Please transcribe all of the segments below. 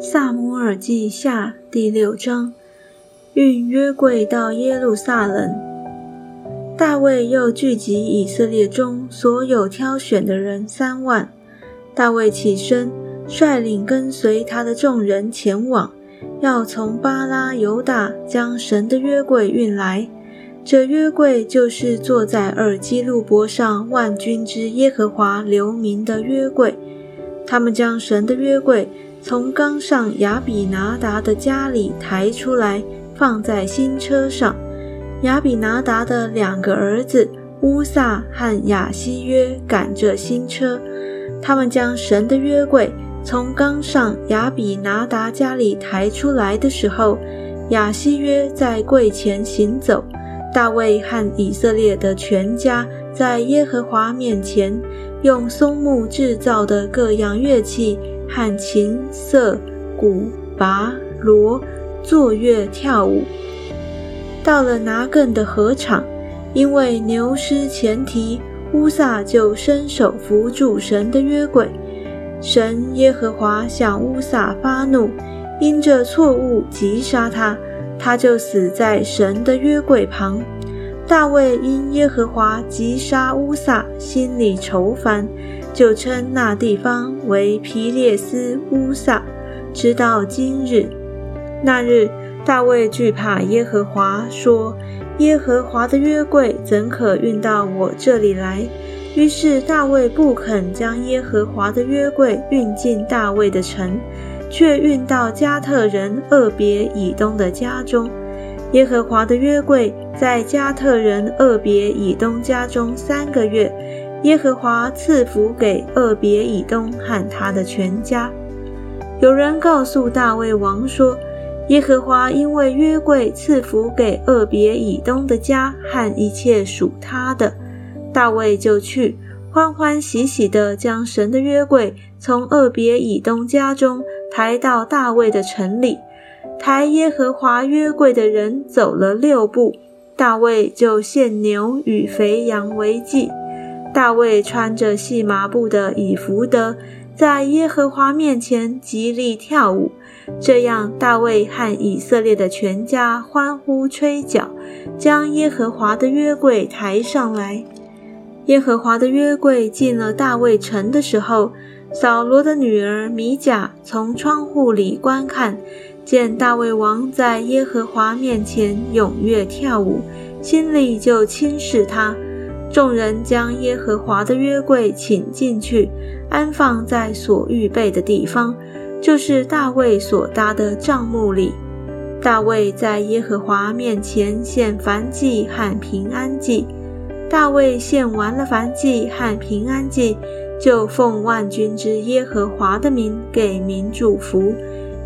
萨姆尔记下第六章，运约柜到耶路撒冷。大卫又聚集以色列中所有挑选的人三万。大卫起身，率领跟随他的众人前往，要从巴拉犹大将神的约柜运来。这约柜就是坐在耳基路伯上万军之耶和华留名的约柜。他们将神的约柜。从冈上亚比拿达的家里抬出来，放在新车上。亚比拿达的两个儿子乌萨和亚西约赶着新车，他们将神的约柜从冈上亚比拿达家里抬出来的时候，亚西约在柜前行走，大卫和以色列的全家在耶和华面前用松木制造的各样乐器。和琴瑟、鼓、拔、锣作乐跳舞。到了拿更的河场，因为牛失前蹄，乌撒就伸手扶住神的约柜。神耶和华向乌撒发怒，因这错误击杀他，他就死在神的约柜旁。大卫因耶和华击杀乌撒，心里愁烦。就称那地方为皮列斯乌撒，直到今日。那日，大卫惧怕耶和华，说：“耶和华的约柜怎可运到我这里来？”于是大卫不肯将耶和华的约柜运进大卫的城，却运到加特人厄别以东的家中。耶和华的约柜在加特人厄别以东家中三个月。耶和华赐福给厄别以东和他的全家。有人告诉大卫王说：“耶和华因为约柜赐福给厄别以东的家和一切属他的。”大卫就去欢欢喜喜地将神的约柜从厄别以东家中抬到大卫的城里。抬耶和华约柜的人走了六步，大卫就献牛与肥羊为祭。大卫穿着细麻布的以弗德，在耶和华面前极力跳舞。这样，大卫和以色列的全家欢呼吹角，将耶和华的约柜抬上来。耶和华的约柜进了大卫城的时候，扫罗的女儿米甲从窗户里观看，见大卫王在耶和华面前踊跃跳舞，心里就轻视他。众人将耶和华的约柜请进去，安放在所预备的地方，就是大卫所搭的帐幕里。大卫在耶和华面前献燔祭和平安祭。大卫献完了燔祭和平安祭，就奉万军之耶和华的名给民祝福，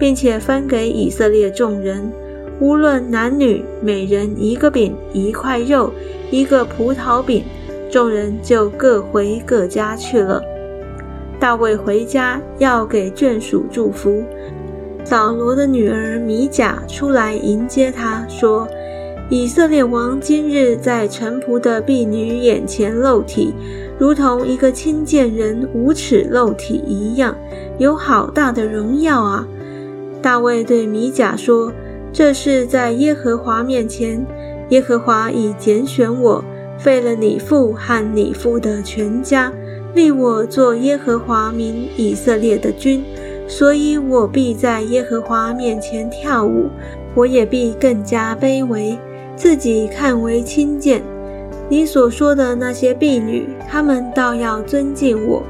并且分给以色列众人。无论男女，每人一个饼，一块肉，一个葡萄饼，众人就各回各家去了。大卫回家要给眷属祝福，扫罗的女儿米甲出来迎接他，说：“以色列王今日在臣仆的婢女眼前露体，如同一个亲见人无耻露体一样，有好大的荣耀啊！”大卫对米甲说。这是在耶和华面前，耶和华已拣选我，废了你父和你父的全家，立我做耶和华民以色列的君，所以我必在耶和华面前跳舞，我也必更加卑微，自己看为轻贱。你所说的那些婢女，她们倒要尊敬我。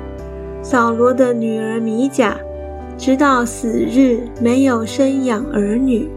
扫罗的女儿米甲，直到死日没有生养儿女。